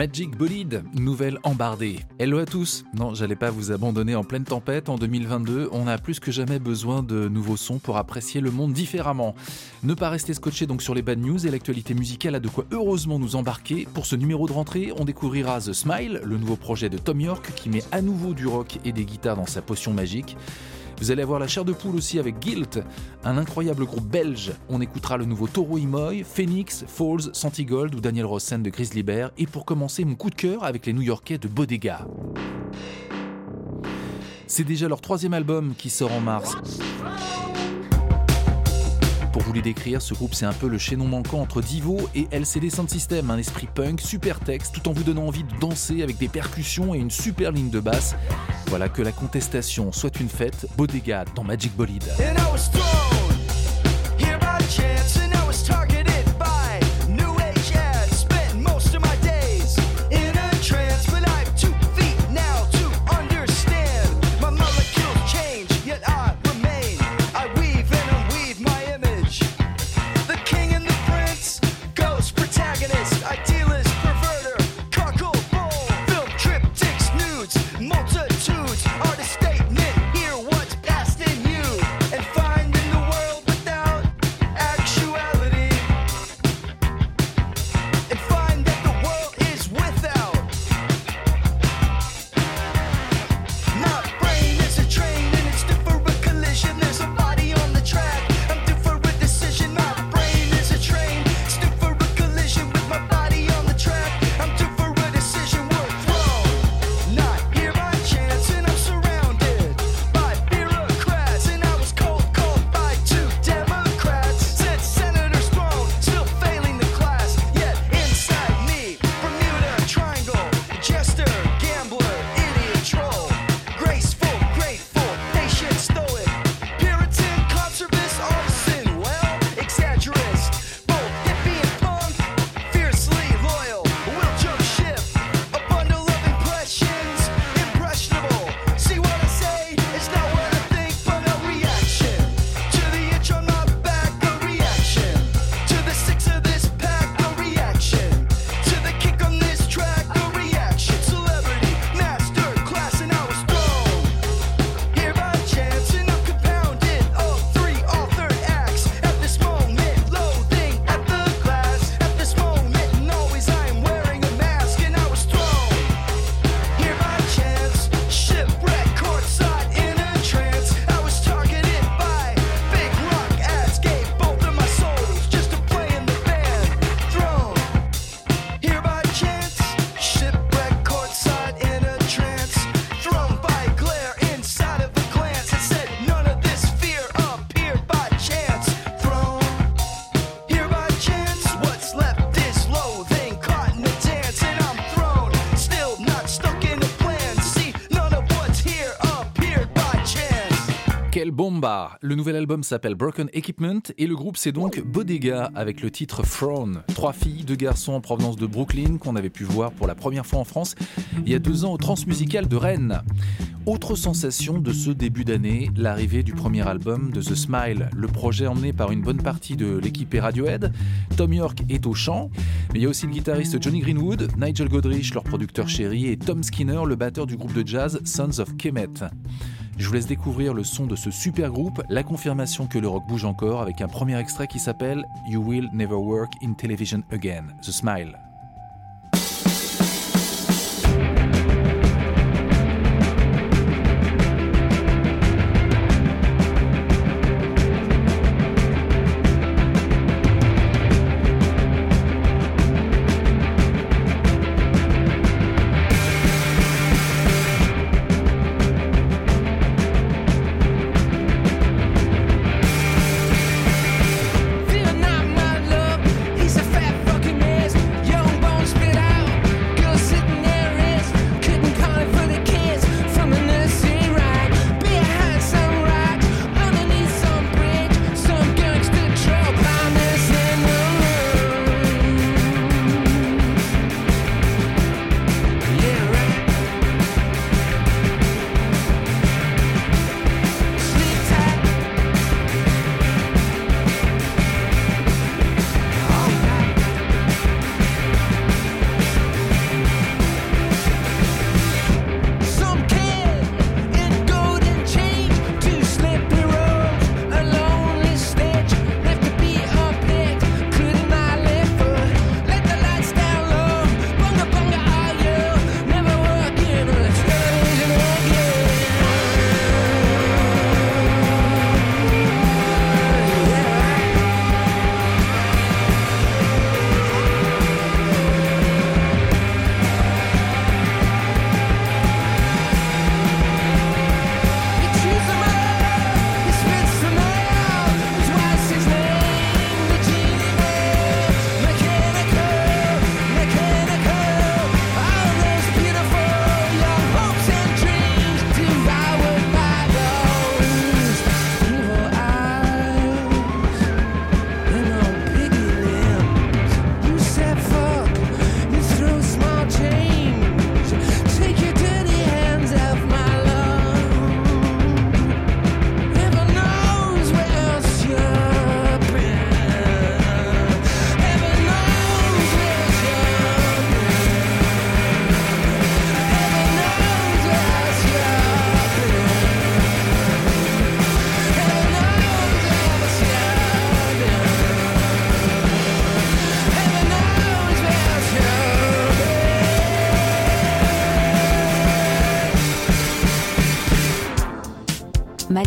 Magic Bolide, nouvelle embardée. Hello à tous. Non, j'allais pas vous abandonner en pleine tempête. En 2022, on a plus que jamais besoin de nouveaux sons pour apprécier le monde différemment. Ne pas rester scotché donc sur les bad news et l'actualité musicale a de quoi heureusement nous embarquer. Pour ce numéro de rentrée, on découvrira The Smile, le nouveau projet de Tom York qui met à nouveau du rock et des guitares dans sa potion magique. Vous allez avoir la chair de poule aussi avec Guilt, un incroyable groupe belge. On écoutera le nouveau Toro Imoy, Phoenix, Falls, Santigold ou Daniel Rossen de Grizzly Bear. Et pour commencer, mon coup de cœur avec les New Yorkais de Bodega. C'est déjà leur troisième album qui sort en mars. Pour vous les décrire, ce groupe c'est un peu le chaînon manquant entre Divo et LCD Sound System, un esprit punk, super texte, tout en vous donnant envie de danser avec des percussions et une super ligne de basse. Voilà que la contestation soit une fête, Bodega dans Magic Bolide. Le nouvel album s'appelle Broken Equipment et le groupe c'est donc Bodega avec le titre Throne. Trois filles, deux garçons en provenance de Brooklyn qu'on avait pu voir pour la première fois en France il y a deux ans au Transmusical de Rennes. Autre sensation de ce début d'année, l'arrivée du premier album de The Smile, le projet emmené par une bonne partie de l'équipe Radiohead. Tom York est au chant, mais il y a aussi le guitariste Johnny Greenwood, Nigel Godrich, leur producteur chéri, et Tom Skinner, le batteur du groupe de jazz Sons of Kemet. Je vous laisse découvrir le son de ce super groupe, la confirmation que le rock bouge encore avec un premier extrait qui s'appelle You Will Never Work in Television Again, The Smile.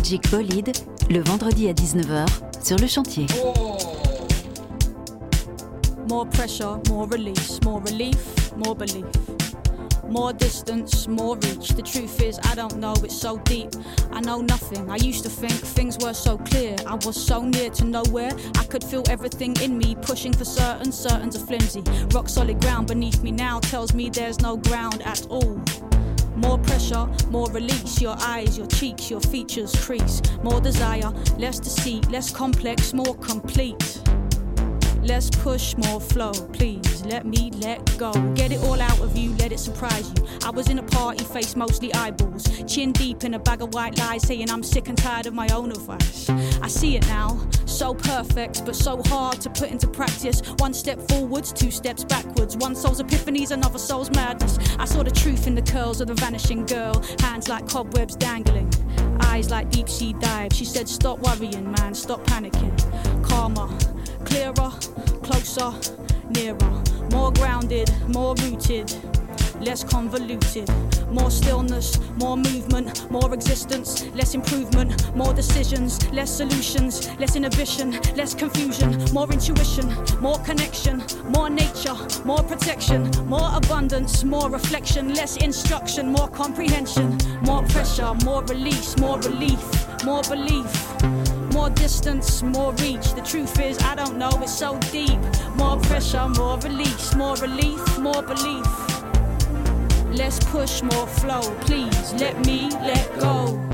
Le vendredi à 19h, sur le chantier. More pressure, more release, more relief, more belief. More distance, more reach. The truth is, I don't know, it's so deep. I know nothing. I used to think things were so clear. I was so near to nowhere. I could feel everything in me, pushing for certain, certain's a flimsy. Rock solid ground beneath me now tells me there's no ground at all. More pressure, more release. Your eyes, your cheeks, your features crease. More desire, less deceit, less complex, more complete. Let's push more flow, please. Let me let go. Get it all out of you, let it surprise you. I was in a party, face mostly eyeballs. Chin deep in a bag of white lies, saying I'm sick and tired of my own advice. I see it now, so perfect, but so hard to put into practice. One step forwards, two steps backwards. One soul's epiphanies, another soul's madness. I saw the truth in the curls of the vanishing girl, hands like cobwebs dangling. Eyes like deep sea dives. She said, Stop worrying, man, stop panicking. Calmer, clearer, closer, nearer, more grounded, more rooted, less convoluted, more stillness, more movement, more existence, less improvement, more decisions, less solutions, less inhibition, less confusion, more intuition, more connection, more nature, more protection, more abundance, more reflection, less instruction, more comprehension, more pressure, more release, more relief, more belief. More distance, more reach. The truth is, I don't know, it's so deep. More pressure, more release, more relief, more belief. Let's push more flow, please. Let me let go.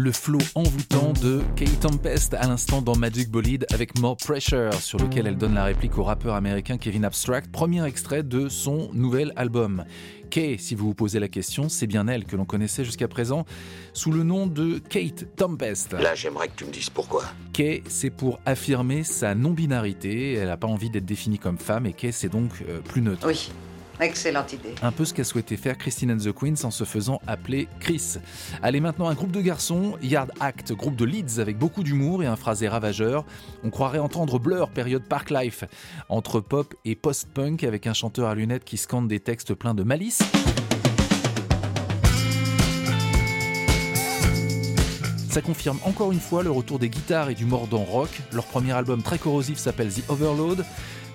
Le flow envoûtant de Kate Tempest à l'instant dans Magic Bolide avec More Pressure, sur lequel elle donne la réplique au rappeur américain Kevin Abstract, premier extrait de son nouvel album. Kay, si vous vous posez la question, c'est bien elle que l'on connaissait jusqu'à présent sous le nom de Kate Tempest. Là, j'aimerais que tu me dises pourquoi. Kay, c'est pour affirmer sa non-binarité. Elle n'a pas envie d'être définie comme femme et Kay, c'est donc euh, plus neutre. Oui, excellente idée. Un peu ce qu'a souhaité faire Christine and the Queens en se faisant appeler Chris. Allez maintenant un groupe de garçons, Yard Act, groupe de Leeds avec beaucoup d'humour et un phrasé ravageur. On croirait entendre Blur, période Park Life, entre pop et post-punk avec un chanteur à lunettes qui scande des textes pleins de malice. Ça confirme encore une fois le retour des guitares et du mordant rock. Leur premier album très corrosif s'appelle The Overload.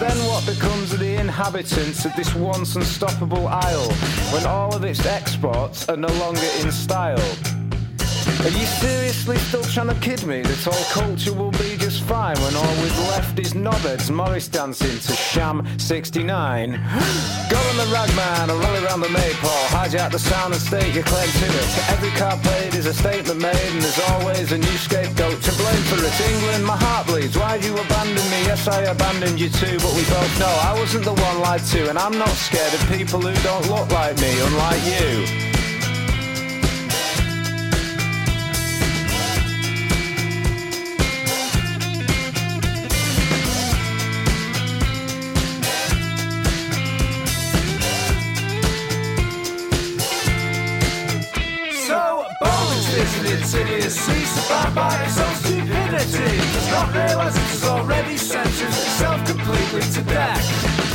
then what becomes of the inhabitants of this once unstoppable isle when all of its exports are no longer in style? Are you seriously still trying to kid me that all culture will be just fine when all we've left is knobheads Morris dancing to Sham 69? Go on the ragman or rally around the maypole, hijack the sound and state your claim to it. Every card played is a statement made and there's always a new scapegoat to blame for it. England, my heart bleeds. Why'd you abandon me? Yes, I abandoned you too, but we both know I wasn't the one lied to, and I'm not scared of people who don't look like me, unlike you.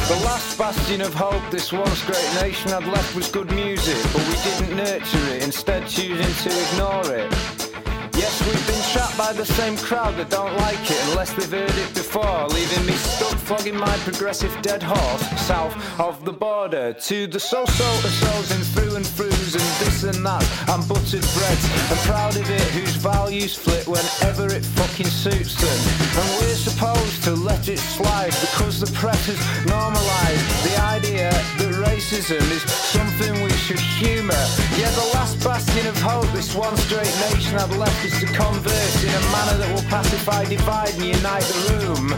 The last bastion of hope this once great nation had left was good music, but we didn't nurture it, instead choosing to ignore it. Yes, we've been trapped by the same crowd that don't like it unless they've heard it before, leaving me stuck flogging my progressive dead horse south of the border to the so-so souls and through and throughs and this and that. I'm buttered bread and proud of it, whose values flit whenever it fucking suits them. And we're supposed to let it slide because the press has normalised the idea that racism is something we should humour. Yeah, the last bastion of hope this once great nation had left is to converse in a manner that will pacify, divide, and unite the room.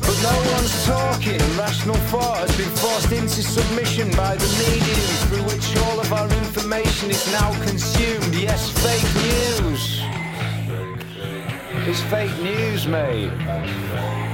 But no one's talking, rational thought has been forced into submission by the medium through which all of our information is now consumed. Yes, fake news. It's fake news, mate.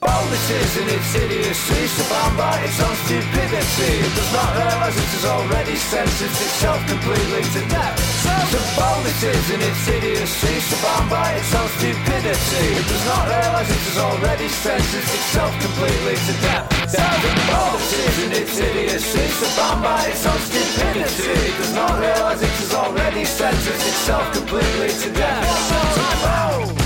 Boldnesses and its idiocy, surrounded by its own stupidity. It does not realise it has already sentenced itself completely to death. So bold it is in its idiocy, surrounded by its own stupidity. It does not realise it has already sentenced itself completely to death. So bold it is in its idiocy, surrounded by its own stupidity. It does not realise it has already sentenced itself completely to death. So bold.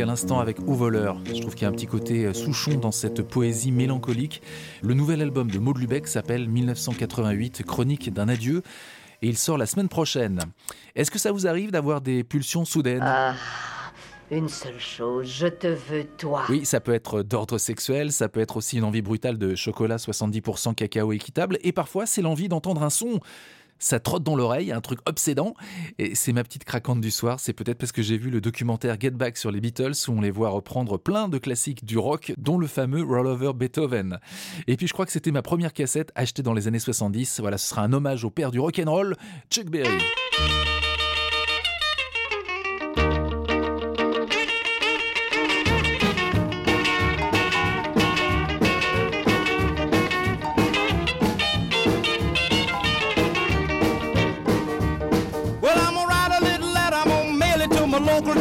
À l'instant avec Au voleur. Je trouve qu'il y a un petit côté euh, Souchon dans cette poésie mélancolique. Le nouvel album de Maude Lubeck s'appelle 1988, Chronique d'un adieu. Et il sort la semaine prochaine. Est-ce que ça vous arrive d'avoir des pulsions soudaines? Ah, une seule chose, je te veux toi. Oui, ça peut être d'ordre sexuel, ça peut être aussi une envie brutale de chocolat 70% cacao équitable, et parfois c'est l'envie d'entendre un son ça trotte dans l'oreille, un truc obsédant. Et c'est ma petite craquante du soir. C'est peut-être parce que j'ai vu le documentaire Get Back sur les Beatles où on les voit reprendre plein de classiques du rock, dont le fameux Roll Over Beethoven. Et puis je crois que c'était ma première cassette achetée dans les années 70. Voilà, ce sera un hommage au père du rock and roll, Chuck Berry.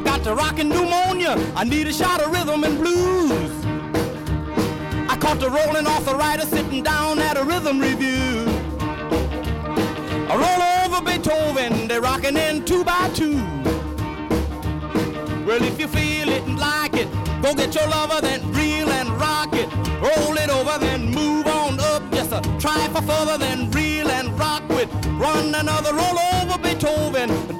I got the rockin' pneumonia. I need a shot of rhythm and blues. I caught the rolling arthritis sitting down at a rhythm review. I roll over Beethoven, they're rockin' in two by two. Well, if you feel it and like it, go get your lover, then reel and rock it. Roll it over, then move on up. Just a try for further, then reel and rock with. Run another roll over Beethoven.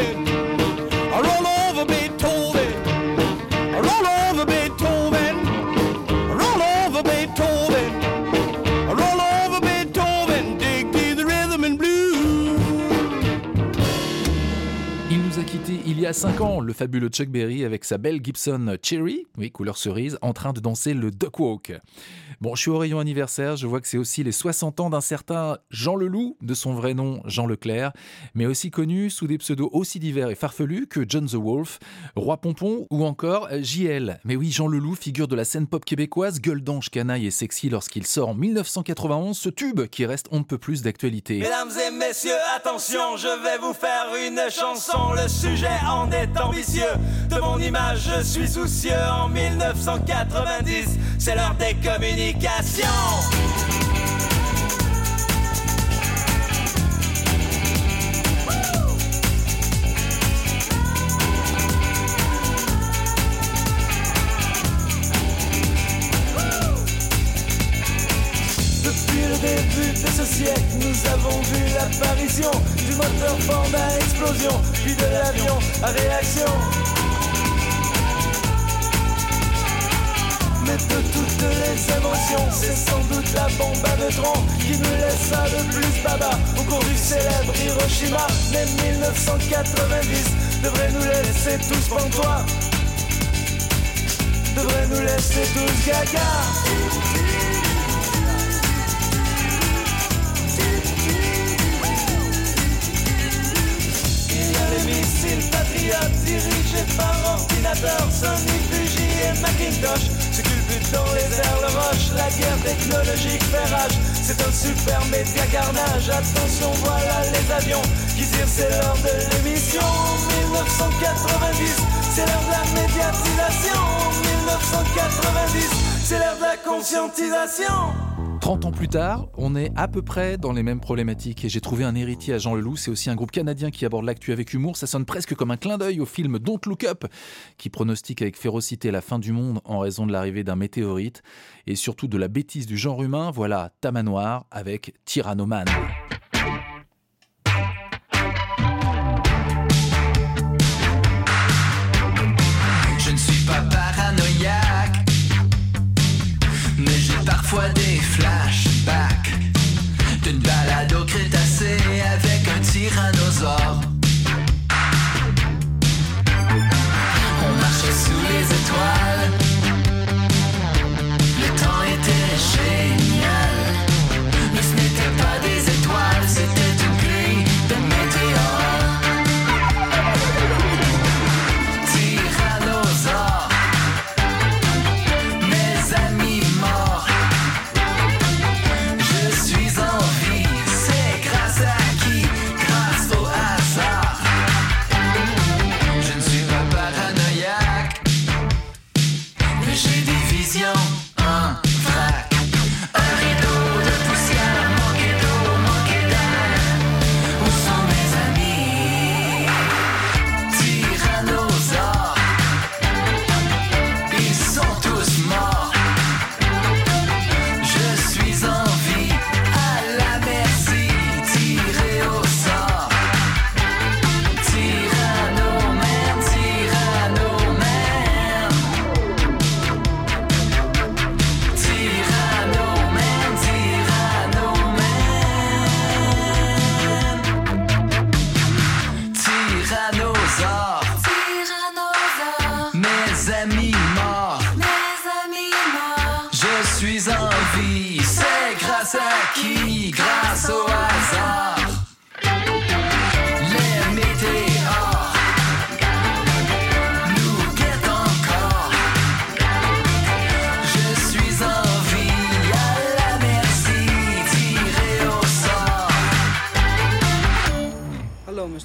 a 5 ans, le fabuleux Chuck Berry avec sa belle Gibson Cherry, oui, couleur cerise, en train de danser le Duck Walk. Bon, je suis au rayon anniversaire, je vois que c'est aussi les 60 ans d'un certain Jean Leloup, de son vrai nom Jean Leclerc, mais aussi connu sous des pseudos aussi divers et farfelus que John the Wolf, Roi Pompon ou encore JL. Mais oui, Jean Leloup, figure de la scène pop québécoise, gueule d'ange canaille et sexy lorsqu'il sort en 1991 ce tube qui reste on ne peut plus d'actualité. Mesdames et messieurs, attention, je vais vous faire une chanson, le sujet en est ambitieux. De mon image, je suis soucieux en 1990, c'est l'heure des communications. Nous avons vu l'apparition du moteur fort à explosion, puis de l'avion à réaction. Mais de toutes les émotions, c'est sans doute la bombe à neutrons qui nous laissa le plus baba au cours du célèbre Hiroshima. Mais 1990 devrait nous laisser tous pantois, devrait nous laisser tous gaga. Les missiles patriotes dirigés par ordinateur, Sony, Fuji et Macintosh. Ce culbute dans les airs, le roche, la guerre technologique fait rage. C'est un super média carnage. Attention, voilà les avions qui tirent, c'est l'heure de l'émission. 1990, c'est l'heure de la médiatisation. 1990, c'est l'heure de la conscientisation. 30 ans plus tard, on est à peu près dans les mêmes problématiques et j'ai trouvé un héritier à Jean Leloup. C'est aussi un groupe canadien qui aborde l'actu avec humour. Ça sonne presque comme un clin d'œil au film Don't Look Up qui pronostique avec férocité la fin du monde en raison de l'arrivée d'un météorite et surtout de la bêtise du genre humain. Voilà Tamanoir avec Tyrannoman.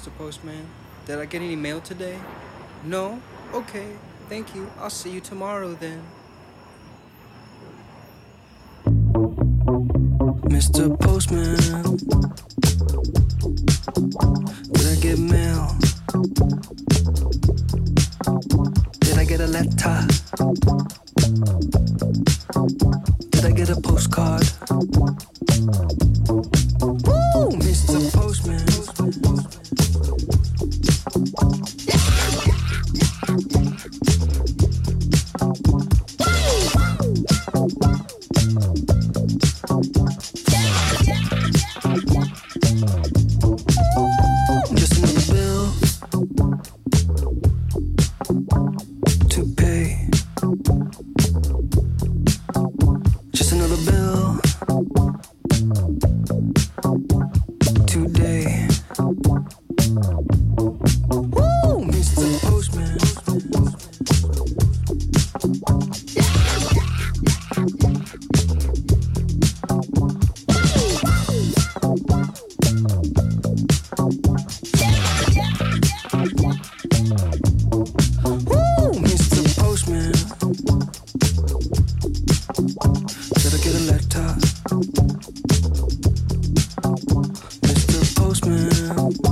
Mr. Postman. Did I get any mail today? No? Okay, thank you. I'll see you tomorrow then. Mr. Postman, did I get mail? Did I get a letter? Did I get a postcard? Woo! Mr. Postman. sound.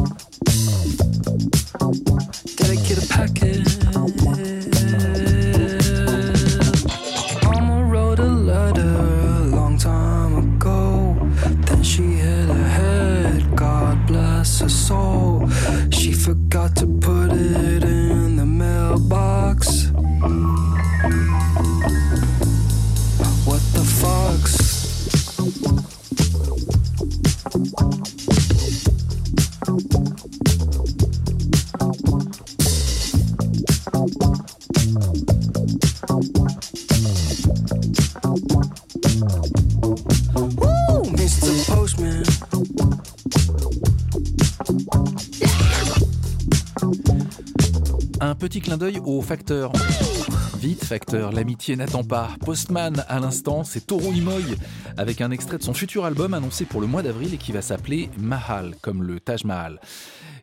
petit clin d'œil au facteur. Vite, facteur, l'amitié n'attend pas. Postman, à l'instant, c'est Toro Imoy, avec un extrait de son futur album annoncé pour le mois d'avril et qui va s'appeler Mahal, comme le Taj Mahal.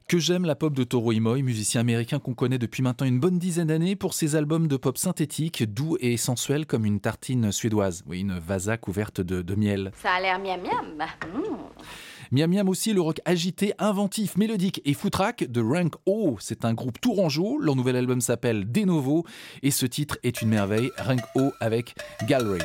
Que j'aime la pop de Toro Imoy, musicien américain qu'on connaît depuis maintenant une bonne dizaine d'années pour ses albums de pop synthétique, doux et sensuel comme une tartine suédoise. Oui, une vasa couverte de, miel. Ça a l'air miam miam. Hmm. Miam Miam aussi, le rock agité, inventif, mélodique et foutraque de Rank O. C'est un groupe tourangeau. Leur nouvel album s'appelle De Novo et ce titre est une merveille. Rank O avec Gallery.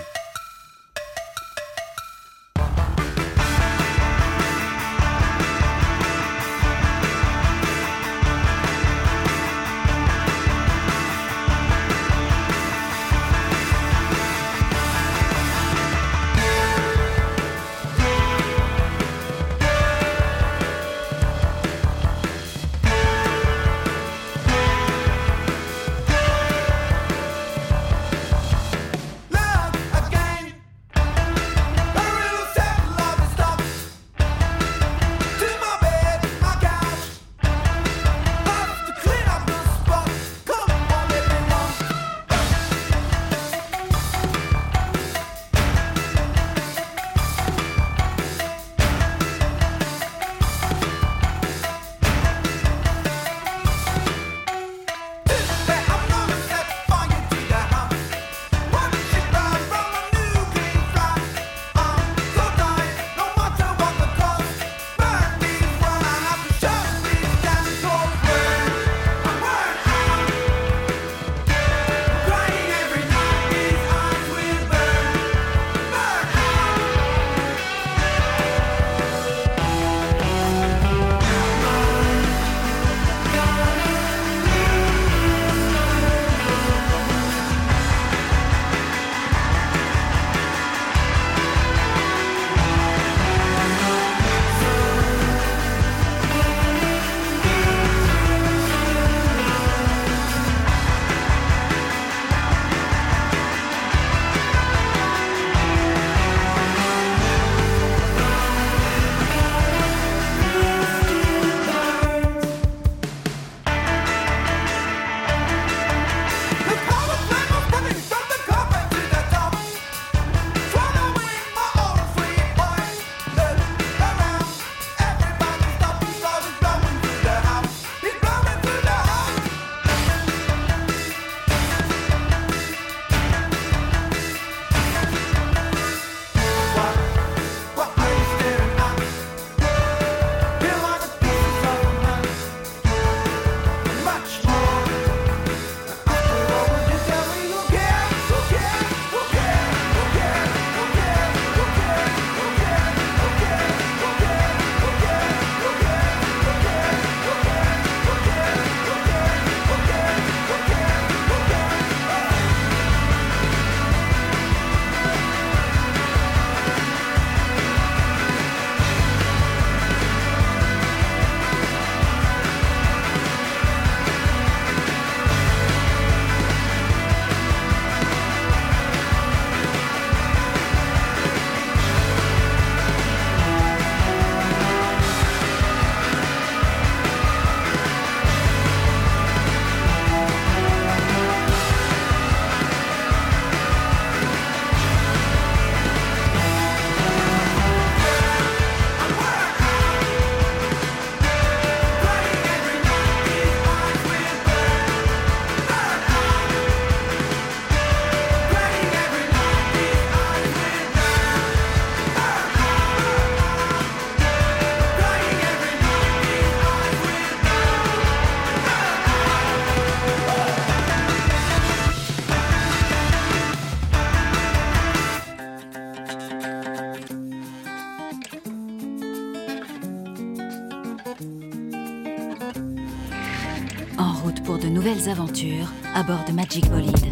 À bord de Magic Bolide.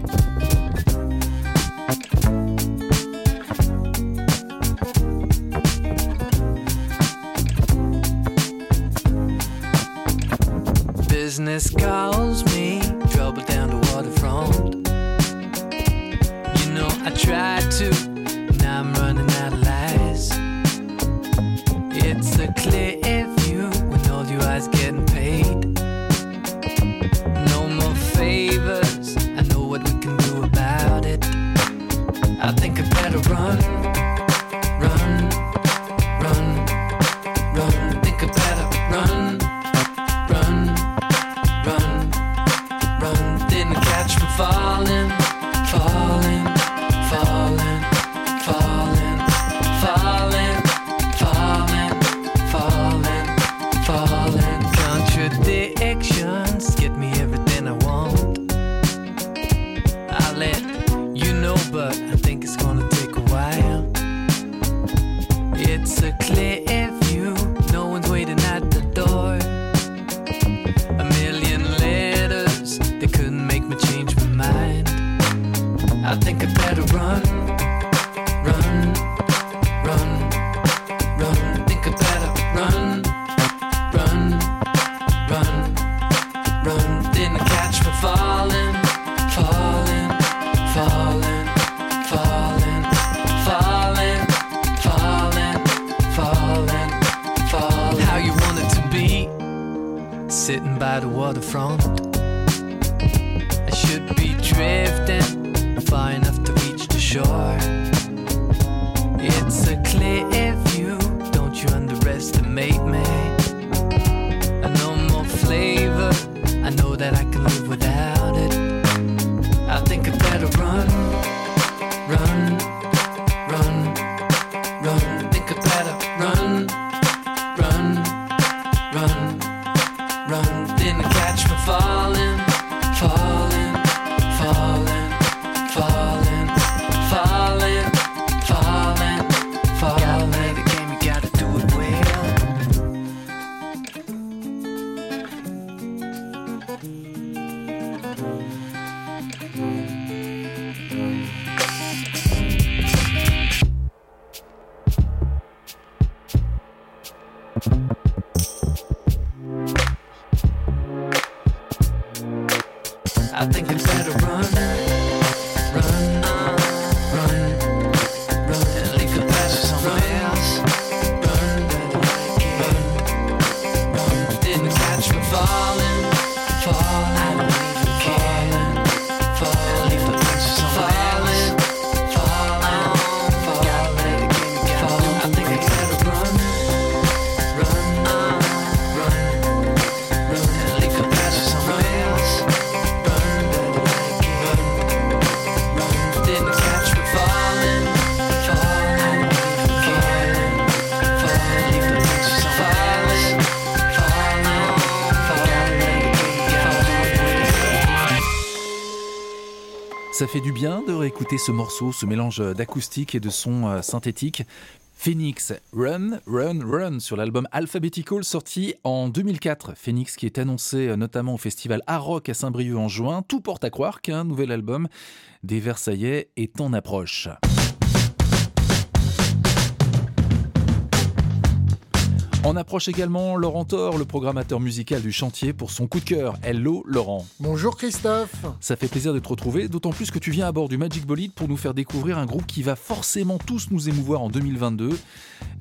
Fait du bien de réécouter ce morceau, ce mélange d'acoustique et de son euh, synthétique. Phoenix, Run, Run, Run sur l'album Alphabetical sorti en 2004. Phoenix qui est annoncé euh, notamment au festival Art Rock à Saint-Brieuc en juin. Tout porte à croire qu'un nouvel album des Versaillais est en approche. On approche également Laurent Thor, le programmateur musical du chantier, pour son coup de cœur. Hello Laurent. Bonjour Christophe. Ça fait plaisir de te retrouver, d'autant plus que tu viens à bord du Magic Bolide pour nous faire découvrir un groupe qui va forcément tous nous émouvoir en 2022.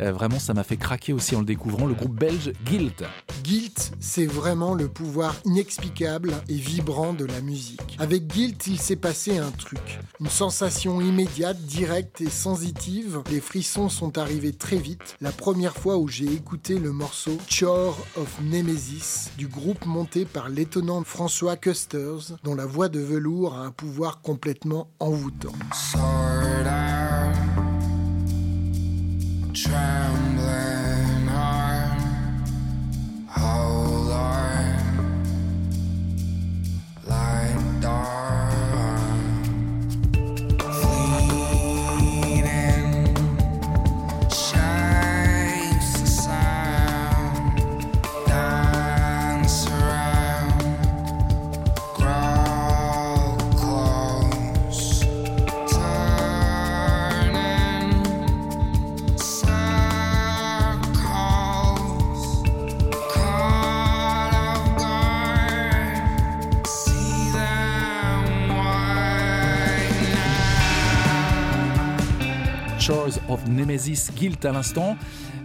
Euh, vraiment, ça m'a fait craquer aussi en le découvrant, le groupe belge Guilt. Guilt, c'est vraiment le pouvoir inexplicable et vibrant de la musique. Avec Guilt, il s'est passé un truc. Une sensation immédiate, directe et sensitive. Les frissons sont arrivés très vite. La première fois où j'ai écouté le morceau Chore of Nemesis du groupe monté par l'étonnant François Custers, dont la voix de velours a un pouvoir complètement envoûtant. Nemesis Guilt à l'instant.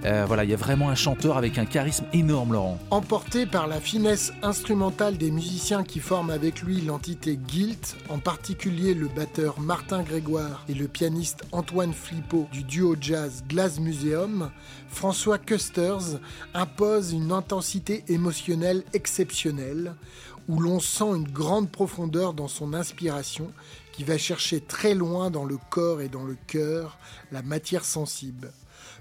Euh, voilà, il y a vraiment un chanteur avec un charisme énorme, Laurent. Emporté par la finesse instrumentale des musiciens qui forment avec lui l'entité Guilt, en particulier le batteur Martin Grégoire et le pianiste Antoine Flippo du duo jazz Glass Museum, François Custers impose une intensité émotionnelle exceptionnelle, où l'on sent une grande profondeur dans son inspiration qui va chercher très loin dans le corps et dans le cœur la matière sensible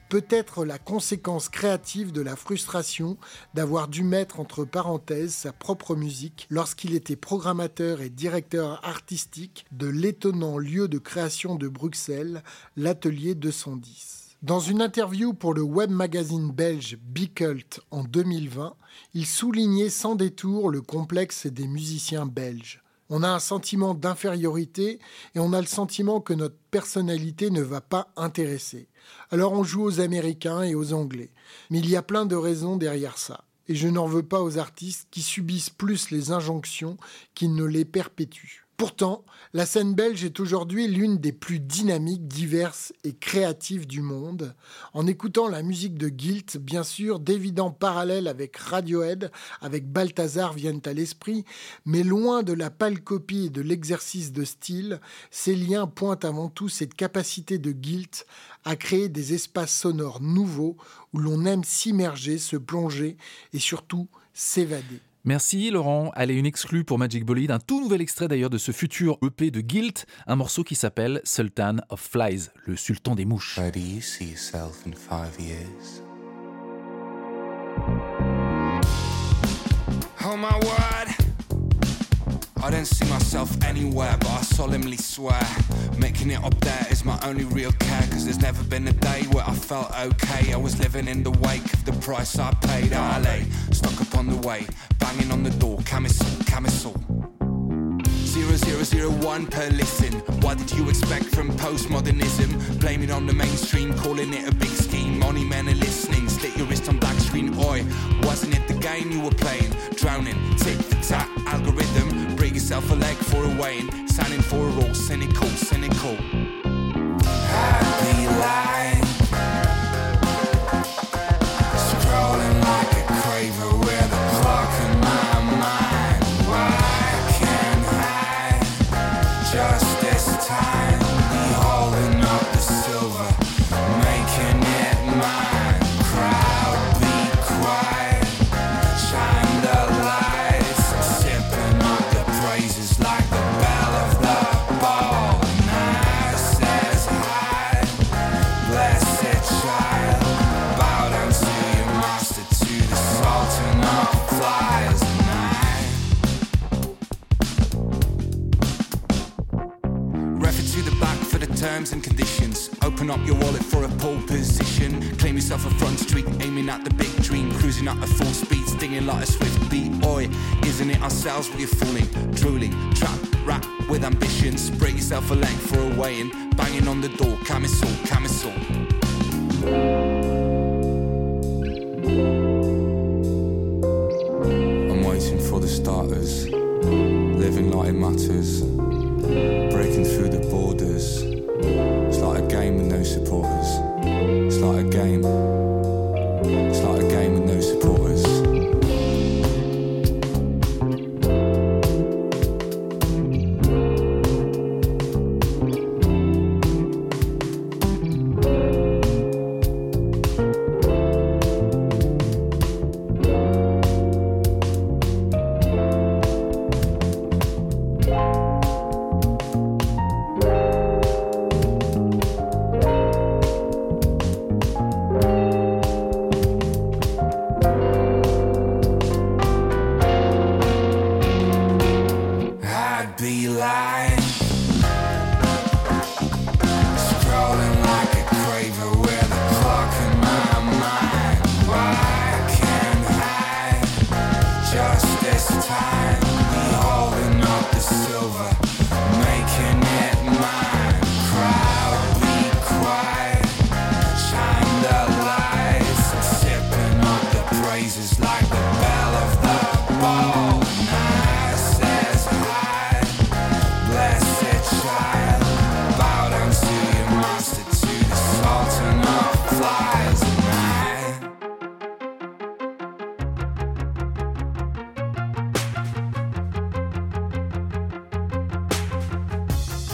peut-être la conséquence créative de la frustration d'avoir dû mettre entre parenthèses sa propre musique lorsqu'il était programmateur et directeur artistique de l'étonnant lieu de création de Bruxelles, l'Atelier 210. Dans une interview pour le web magazine belge Bicult en 2020, il soulignait sans détour le complexe des musiciens belges. On a un sentiment d'infériorité et on a le sentiment que notre personnalité ne va pas intéresser. Alors on joue aux Américains et aux Anglais. Mais il y a plein de raisons derrière ça. Et je n'en veux pas aux artistes qui subissent plus les injonctions qu'ils ne les perpétuent. Pourtant, la scène belge est aujourd'hui l'une des plus dynamiques, diverses et créatives du monde. En écoutant la musique de Guilt, bien sûr, d'évidents parallèles avec Radiohead, avec Balthazar viennent à l'esprit, mais loin de la pâle copie et de l'exercice de style, ces liens pointent avant tout cette capacité de Guilt à créer des espaces sonores nouveaux où l'on aime s'immerger, se plonger et surtout s'évader. Merci Laurent. Allez, une exclue pour Magic Bolide, un tout nouvel extrait d'ailleurs de ce futur EP de Guilt, un morceau qui s'appelle Sultan of Flies, le sultan des mouches. I don't see myself anywhere, but I solemnly swear Making it up there is my only real care Cause there's never been a day where I felt okay. I was living in the wake of the price I paid. I lay stuck upon the way, banging on the door Camisole, camisole. 0001 per listen. What did you expect from postmodernism? Blame it on the mainstream, calling it a big scheme. Money men are listening, stick your wrist on black screen. Oi, wasn't it the game you were playing? Drowning, tick for tat, algorithm yourself a leg for a weighing Signing for a all cynical, cynical. Happy life. Scrolling like a craver terms and conditions. Open up your wallet for a pole position. Claim yourself a front street, aiming at the big dream. Cruising at a full speed, stinging like a swift beat. Oi, isn't it ourselves we're fooling? Drooling, trap, rap with ambitions. Break yourself a leg for a weighing. Banging on the door, camisole, camisole. I'm waiting for the starters. Living like it matters. Breaking through the borders.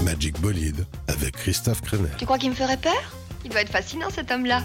Magic Bolide avec Christophe Kremer. Tu crois qu'il me ferait peur? Il doit être fascinant cet homme-là.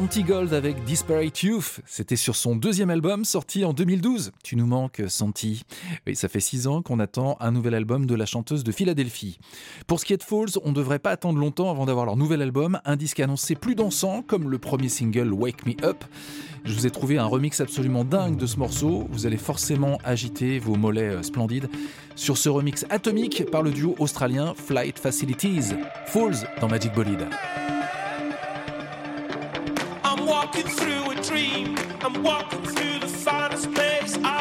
Santi Gold avec Disparate Youth, c'était sur son deuxième album sorti en 2012. Tu nous manques, Santi. Oui, ça fait six ans qu'on attend un nouvel album de la chanteuse de Philadelphie. Pour ce qui est de Falls, on ne devrait pas attendre longtemps avant d'avoir leur nouvel album, un disque annoncé plus dansant, comme le premier single Wake Me Up. Je vous ai trouvé un remix absolument dingue de ce morceau. Vous allez forcément agiter vos mollets euh, splendides sur ce remix atomique par le duo australien Flight Facilities. Falls dans Magic Bolide. Walking through a dream. I'm walking through the finest place I've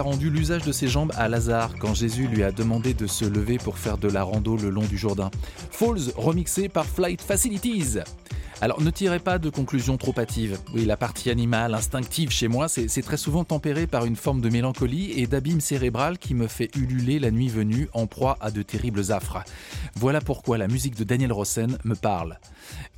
rendu l'usage de ses jambes à Lazare quand Jésus lui a demandé de se lever pour faire de la rando le long du Jourdain. Falls remixé par Flight Facilities. Alors ne tirez pas de conclusions trop hâtives. Oui, la partie animale, instinctive chez moi, c'est c'est très souvent tempéré par une forme de mélancolie et d'abîme cérébral qui me fait ululer la nuit venue en proie à de terribles affres. Voilà pourquoi la musique de Daniel Rossen me parle.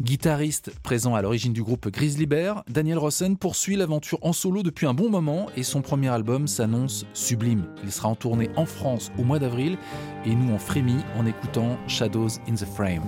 Guitariste présent à l'origine du groupe Grizzly Bear, Daniel Rossen poursuit l'aventure en solo depuis un bon moment et son premier album s'annonce sublime. Il sera en tournée en France au mois d'avril et nous on frémit en écoutant Shadows in the Frame.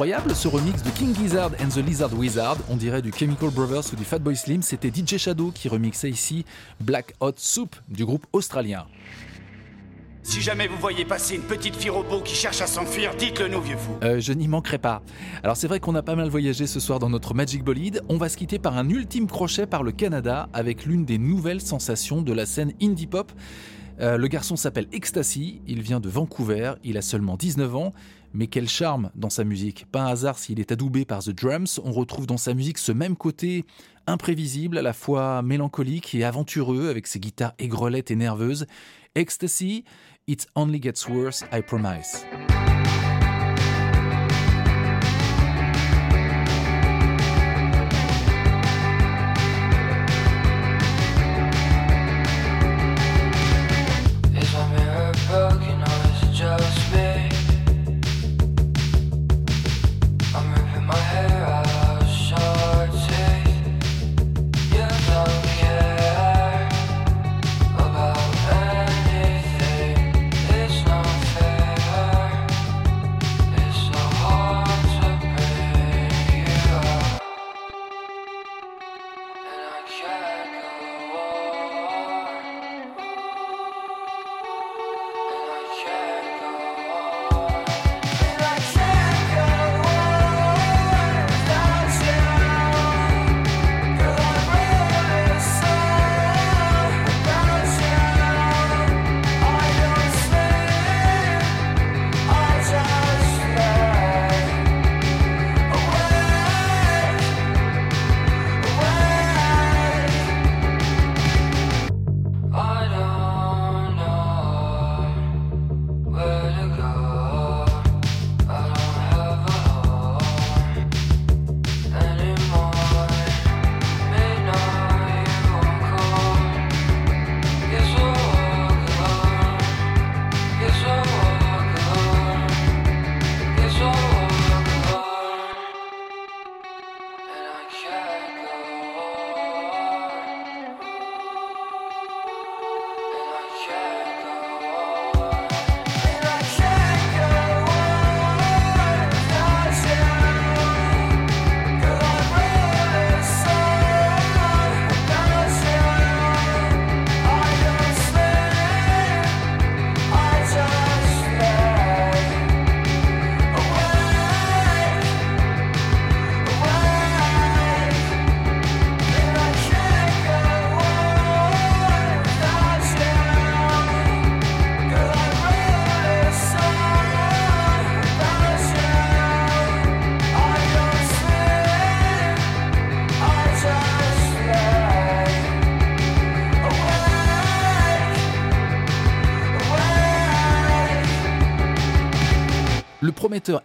Incroyable ce remix de King Gizzard and the Lizard Wizard, on dirait du Chemical Brothers ou du Fatboy Slim, c'était DJ Shadow qui remixait ici Black Hot Soup du groupe australien. Si jamais vous voyez passer une petite fille robot qui cherche à s'enfuir, dites-le nous, vieux fou. Euh, je n'y manquerai pas. Alors c'est vrai qu'on a pas mal voyagé ce soir dans notre Magic Bolide. On va se quitter par un ultime crochet par le Canada avec l'une des nouvelles sensations de la scène indie pop. Euh, le garçon s'appelle Ecstasy, il vient de Vancouver, il a seulement 19 ans, mais quel charme dans sa musique. Pas un hasard s'il est adoubé par The Drums, on retrouve dans sa musique ce même côté imprévisible, à la fois mélancolique et aventureux, avec ses guitares aigrelettes et nerveuses. Ecstasy, It Only Gets Worse, I Promise.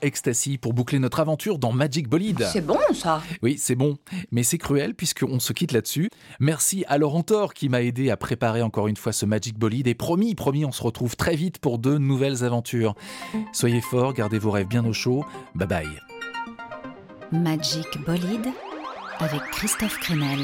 Ecstasy pour boucler notre aventure dans Magic Bolide. C'est bon ça Oui, c'est bon, mais c'est cruel puisqu'on se quitte là-dessus. Merci à Laurent Thor qui m'a aidé à préparer encore une fois ce Magic Bolide et promis, promis, on se retrouve très vite pour de nouvelles aventures. Soyez forts, gardez vos rêves bien au chaud. Bye bye. Magic Bolide avec Christophe Crenel.